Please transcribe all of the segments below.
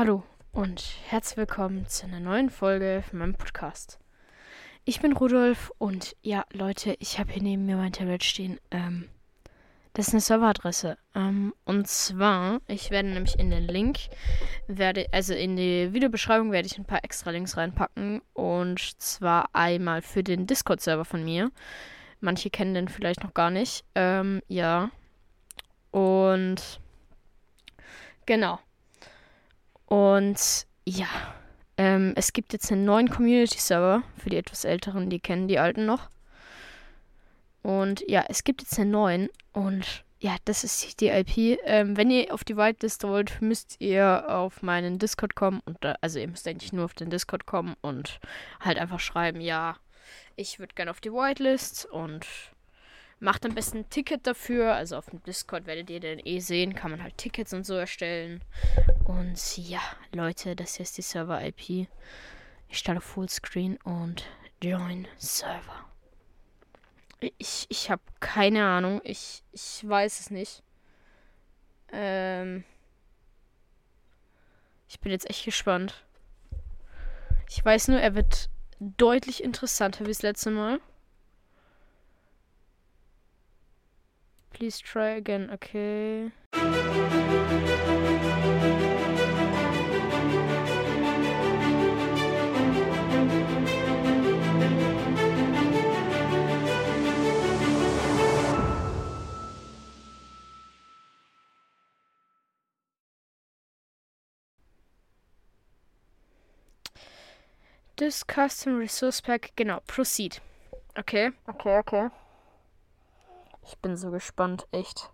Hallo und herzlich willkommen zu einer neuen Folge von meinem Podcast. Ich bin Rudolf und ja, Leute, ich habe hier neben mir mein Tablet stehen. Ähm, das ist eine Serveradresse. Ähm, und zwar, ich werde nämlich in den Link, werde, also in die Videobeschreibung werde ich ein paar extra Links reinpacken. Und zwar einmal für den Discord-Server von mir. Manche kennen den vielleicht noch gar nicht. Ähm, ja. Und genau. Und ja, ähm, es gibt jetzt einen neuen Community-Server für die etwas älteren, die kennen die alten noch. Und ja, es gibt jetzt einen neuen und ja, das ist die IP. Ähm, wenn ihr auf die Whitelist wollt, müsst ihr auf meinen Discord kommen und da, also ihr müsst eigentlich nur auf den Discord kommen und halt einfach schreiben, ja, ich würde gerne auf die Whitelist und macht am besten ein Ticket dafür. Also auf dem Discord werdet ihr den eh sehen, kann man halt Tickets und so erstellen. Und ja, Leute, das hier ist die Server-IP. Ich starte Fullscreen und Join Server. Ich, ich habe keine Ahnung. Ich, ich weiß es nicht. Ähm. Ich bin jetzt echt gespannt. Ich weiß nur, er wird deutlich interessanter wie das letzte Mal. Please try again, okay. This Custom Resource Pack, genau, Proceed. Okay, okay, okay. Ich bin so gespannt, echt.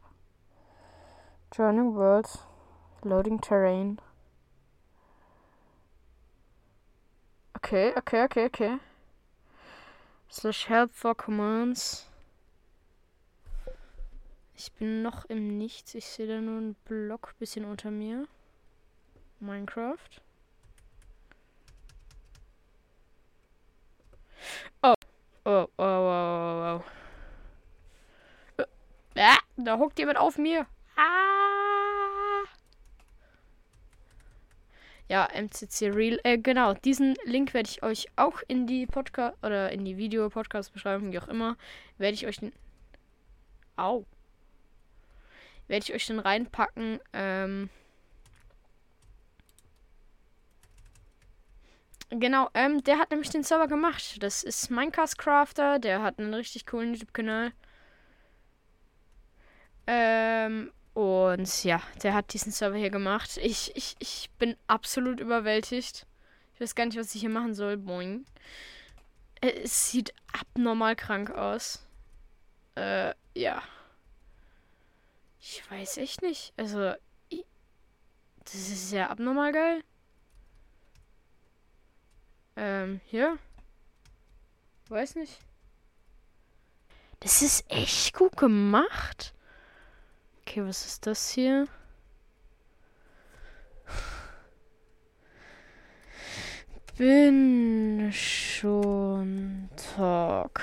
Joining World, Loading Terrain. Okay, okay, okay, okay. Slash Help for Commands. Ich bin noch im Nichts. Ich sehe da nur einen Block bisschen unter mir. Minecraft. Oh. Oh, oh, oh, oh, oh. Ah, da hockt jemand auf mir. Ah. Ja, MCC Real. Äh, genau, diesen Link werde ich euch auch in die Podcast oder in die Video-Podcast-Beschreibung, wie auch immer, werde ich euch den. Au. Werde ich euch den reinpacken. Ähm. Genau, ähm, der hat nämlich den Server gemacht. Das ist Minecraft Crafter, der hat einen richtig coolen YouTube-Kanal. Ähm, und ja, der hat diesen Server hier gemacht. Ich, ich, ich bin absolut überwältigt. Ich weiß gar nicht, was ich hier machen soll. Boing. Es sieht abnormal krank aus. Äh, ja. Ich weiß echt nicht. Also, ich, das ist ja abnormal geil. Ähm, hier? Weiß nicht. Das ist echt gut gemacht. Okay, was ist das hier? Bin schon Talk.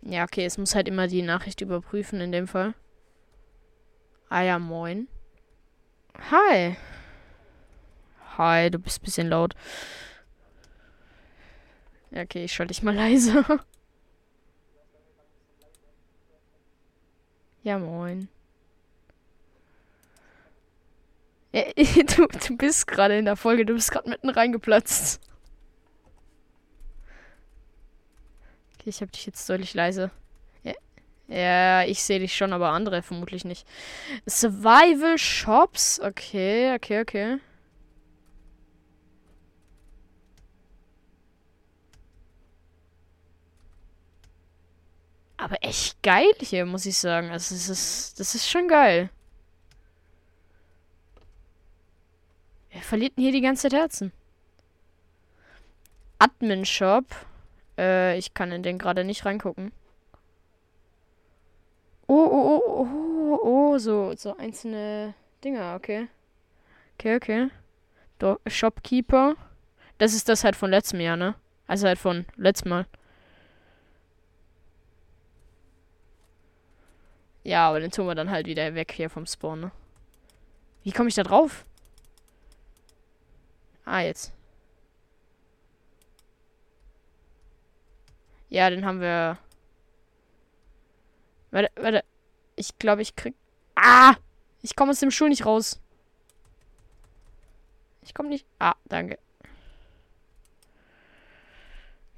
Ja, okay, es muss halt immer die Nachricht überprüfen in dem Fall. Ah ja, moin. Hi. Hi, du bist ein bisschen laut. Ja, okay, ich schalte dich mal leise. Ja, moin. Ja, du, du bist gerade in der Folge, du bist gerade mitten reingeplatzt. Okay, ich habe dich jetzt deutlich leise. Ja, ja ich sehe dich schon, aber andere vermutlich nicht. Survival Shops? Okay, okay, okay. Aber echt geil hier, muss ich sagen. Also, das ist, das ist schon geil. Wer verliert denn hier die ganze Zeit Herzen? Admin Shop. Äh, ich kann in den gerade nicht reingucken. Oh, oh, oh, oh, oh, so, so einzelne Dinger, okay. Okay, okay. Do Shopkeeper. Das ist das halt von letztem Jahr, ne? Also halt von letztem Mal. Ja, aber den tun wir dann halt wieder weg hier vom Spawn, ne? Wie komme ich da drauf? Ah, jetzt. Ja, den haben wir. Warte, warte. Ich glaube, ich krieg. Ah! Ich komme aus dem Schuh nicht raus. Ich komme nicht. Ah, danke.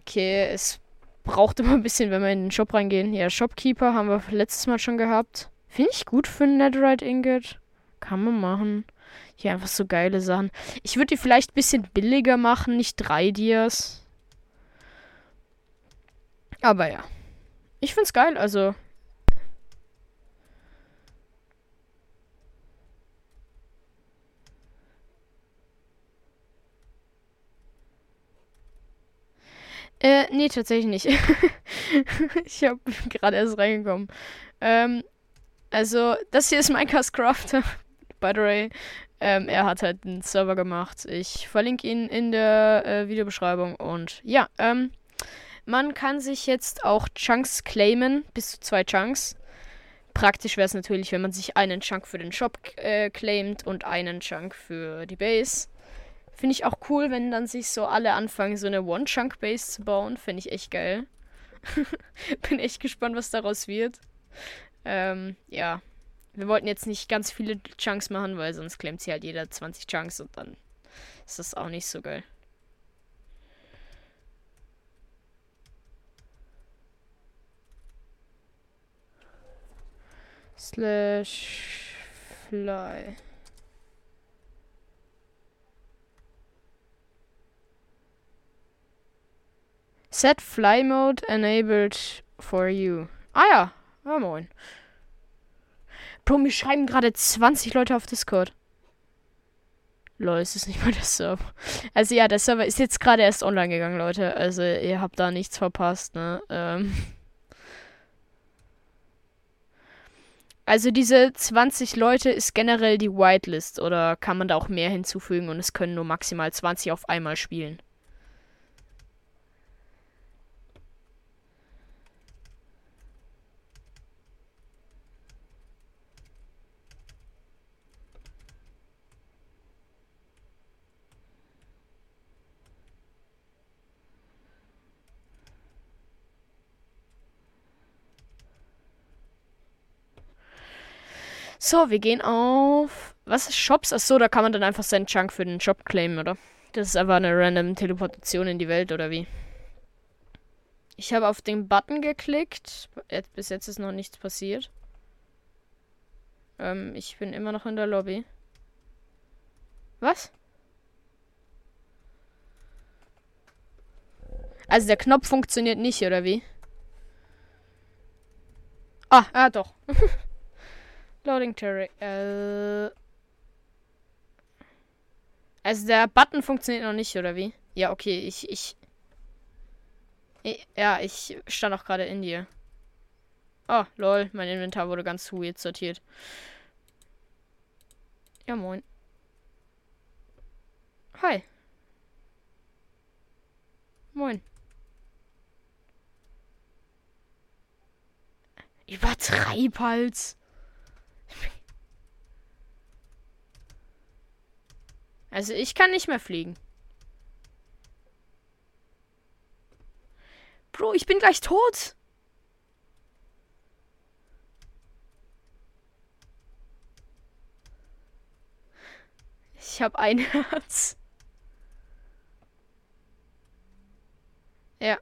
Okay, es braucht immer ein bisschen, wenn wir in den Shop reingehen. Ja, Shopkeeper haben wir letztes Mal schon gehabt. Finde ich gut für ein Netherite Ingot. Kann man machen. Hier einfach so geile Sachen. Ich würde die vielleicht ein bisschen billiger machen, nicht drei Dias. Aber ja. Ich find's geil, also. Äh, nee, tatsächlich nicht. ich habe gerade erst reingekommen. Ähm, also, das hier ist Minecraft Crafter. By the way, ähm, er hat halt einen Server gemacht. Ich verlinke ihn in der äh, Videobeschreibung. Und ja, ähm, man kann sich jetzt auch Chunks claimen, bis zu zwei Chunks. Praktisch wäre es natürlich, wenn man sich einen Chunk für den Shop äh, claimt und einen Chunk für die Base. Finde ich auch cool, wenn dann sich so alle anfangen, so eine One-Chunk-Base zu bauen. Finde ich echt geil. Bin echt gespannt, was daraus wird. Ähm, ja. Wir wollten jetzt nicht ganz viele Chunks machen, weil sonst klemmt sie halt jeder 20 Chunks und dann ist das auch nicht so geil. Slash fly. Set Fly Mode enabled for you. Ah ja, ja moin. Bro, mir schreiben gerade 20 Leute auf Discord. Lol, es ist nicht mal der Server. Also ja, der Server ist jetzt gerade erst online gegangen, Leute. Also ihr habt da nichts verpasst, ne? Ähm. Also diese 20 Leute ist generell die Whitelist oder kann man da auch mehr hinzufügen und es können nur maximal 20 auf einmal spielen. So, wir gehen auf. Was ist Shops? Achso, da kann man dann einfach seinen Chunk für den Shop claimen, oder? Das ist einfach eine random Teleportation in die Welt, oder wie? Ich habe auf den Button geklickt. Bis jetzt ist noch nichts passiert. Ähm, ich bin immer noch in der Lobby. Was? Also der Knopf funktioniert nicht, oder wie? Ah, ah doch. Loading Terry. Äh. Also der Button funktioniert noch nicht, oder wie? Ja, okay, ich, ich. Ja, ich stand auch gerade in dir. Oh, lol, mein Inventar wurde ganz weird sortiert. Ja, moin. Hi. Moin. Übertreib halt. Also ich kann nicht mehr fliegen. Bro, ich bin gleich tot. Ich habe ein Herz. Ja.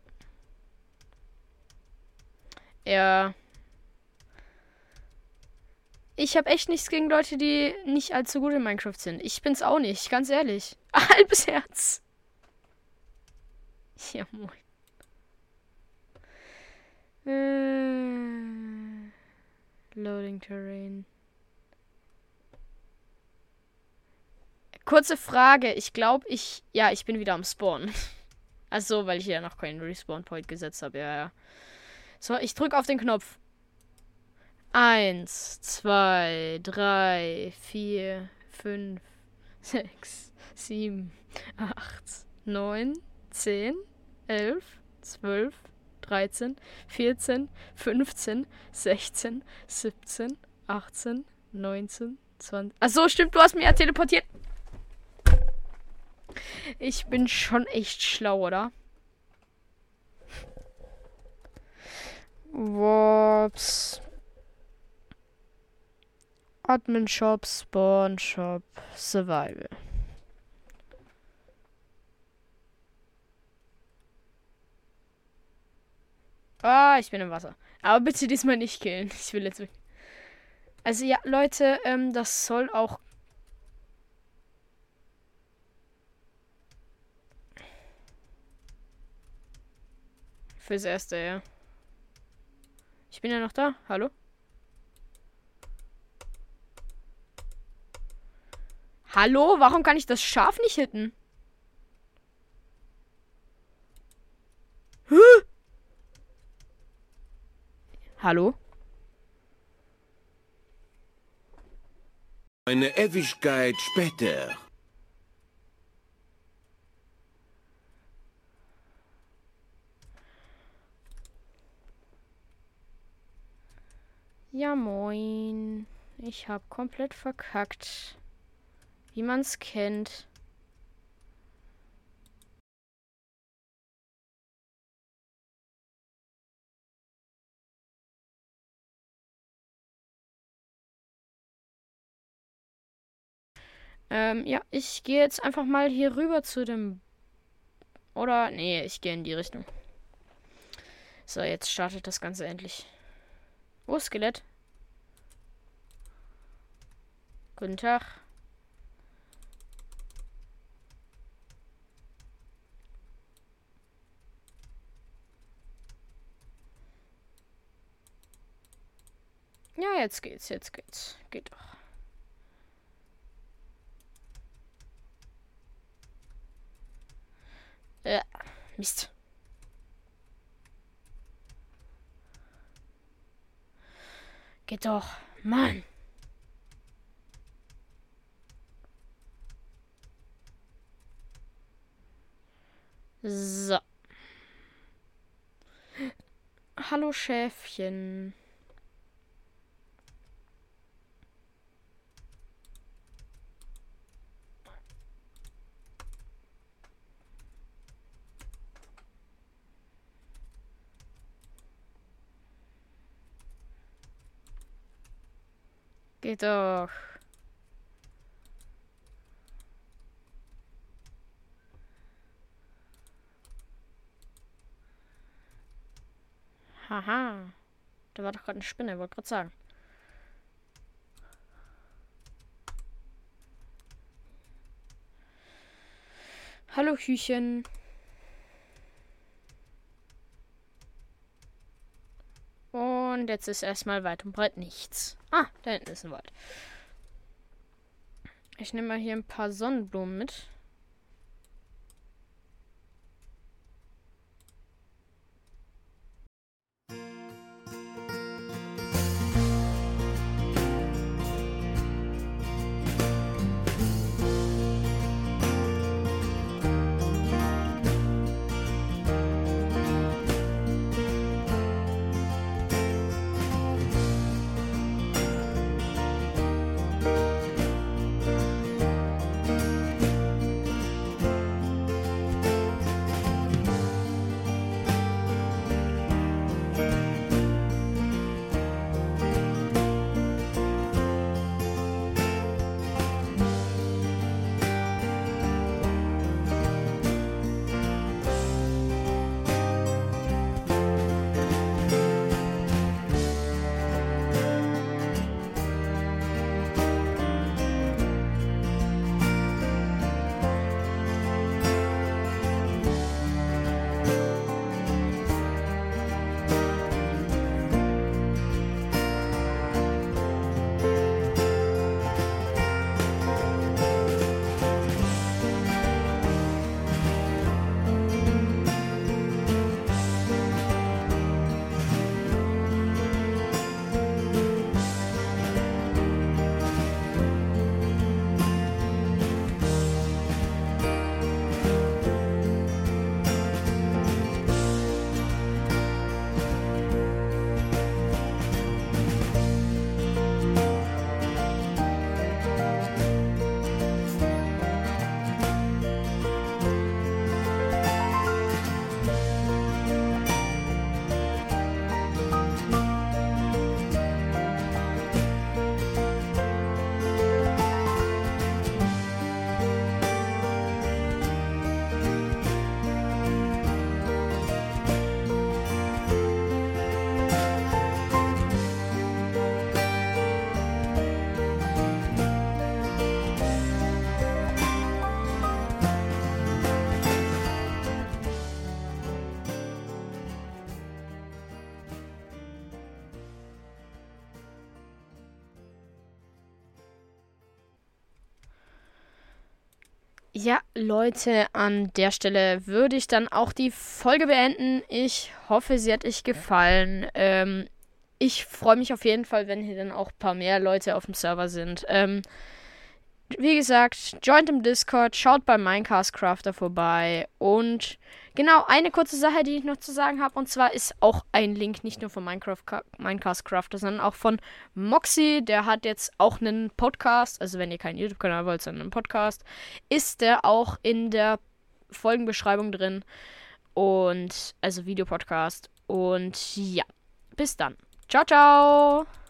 Ja. Ich habe echt nichts gegen Leute, die nicht allzu gut in Minecraft sind. Ich bin's auch nicht, ganz ehrlich. Halbes Herz. Ja, moin. Äh, loading Terrain. Kurze Frage. Ich glaube, ich. Ja, ich bin wieder am Spawn. Also, weil ich ja noch keinen Respawn Point gesetzt habe. Ja, ja. So, ich drücke auf den Knopf. Eins, zwei, drei, vier, fünf, sechs, sieben, acht, neun, zehn, elf, zwölf, 13, 14, 15, 16, 17, 18, 19, 20. Achso, stimmt, du hast mich ja teleportiert. Ich bin schon echt schlau, oder? Wops. Admin Shop, Spawn Shop, Survival. Ah, ich bin im Wasser. Aber bitte diesmal nicht killen. Ich will jetzt. Also ja, Leute, ähm, das soll auch. Fürs Erste, ja. Ich bin ja noch da. Hallo? Hallo? Warum kann ich das Schaf nicht hitten? Hä? Hallo? Eine Ewigkeit später. Ja, moin. Ich hab komplett verkackt. Wie man's kennt. Ähm, ja, ich gehe jetzt einfach mal hier rüber zu dem. Oder, nee, ich gehe in die Richtung. So, jetzt startet das Ganze endlich. Oh, Skelett. Guten Tag. Ja, jetzt geht's, jetzt geht's. Geht doch. Äh, Mist. Geht doch. Mann. So. Hallo Schäfchen. Geht doch. Haha. Da war doch gerade eine Spinne, wollte gerade sagen. Hallo Hüchen. Und jetzt ist erstmal weit und breit nichts. Ah, da hinten ist ein Wald. Ich nehme mal hier ein paar Sonnenblumen mit. Ja, Leute, an der Stelle würde ich dann auch die Folge beenden. Ich hoffe, sie hat euch gefallen. Ähm, ich freue mich auf jeden Fall, wenn hier dann auch ein paar mehr Leute auf dem Server sind. Ähm, wie gesagt, joint im Discord, schaut bei Minecast Crafter vorbei und genau, eine kurze Sache, die ich noch zu sagen habe, und zwar ist auch ein Link nicht nur von Minecraft Minecast Crafter, sondern auch von Moxie, der hat jetzt auch einen Podcast, also wenn ihr keinen YouTube-Kanal wollt, sondern einen Podcast, ist der auch in der Folgenbeschreibung drin und also Videopodcast und ja, bis dann. Ciao, ciao!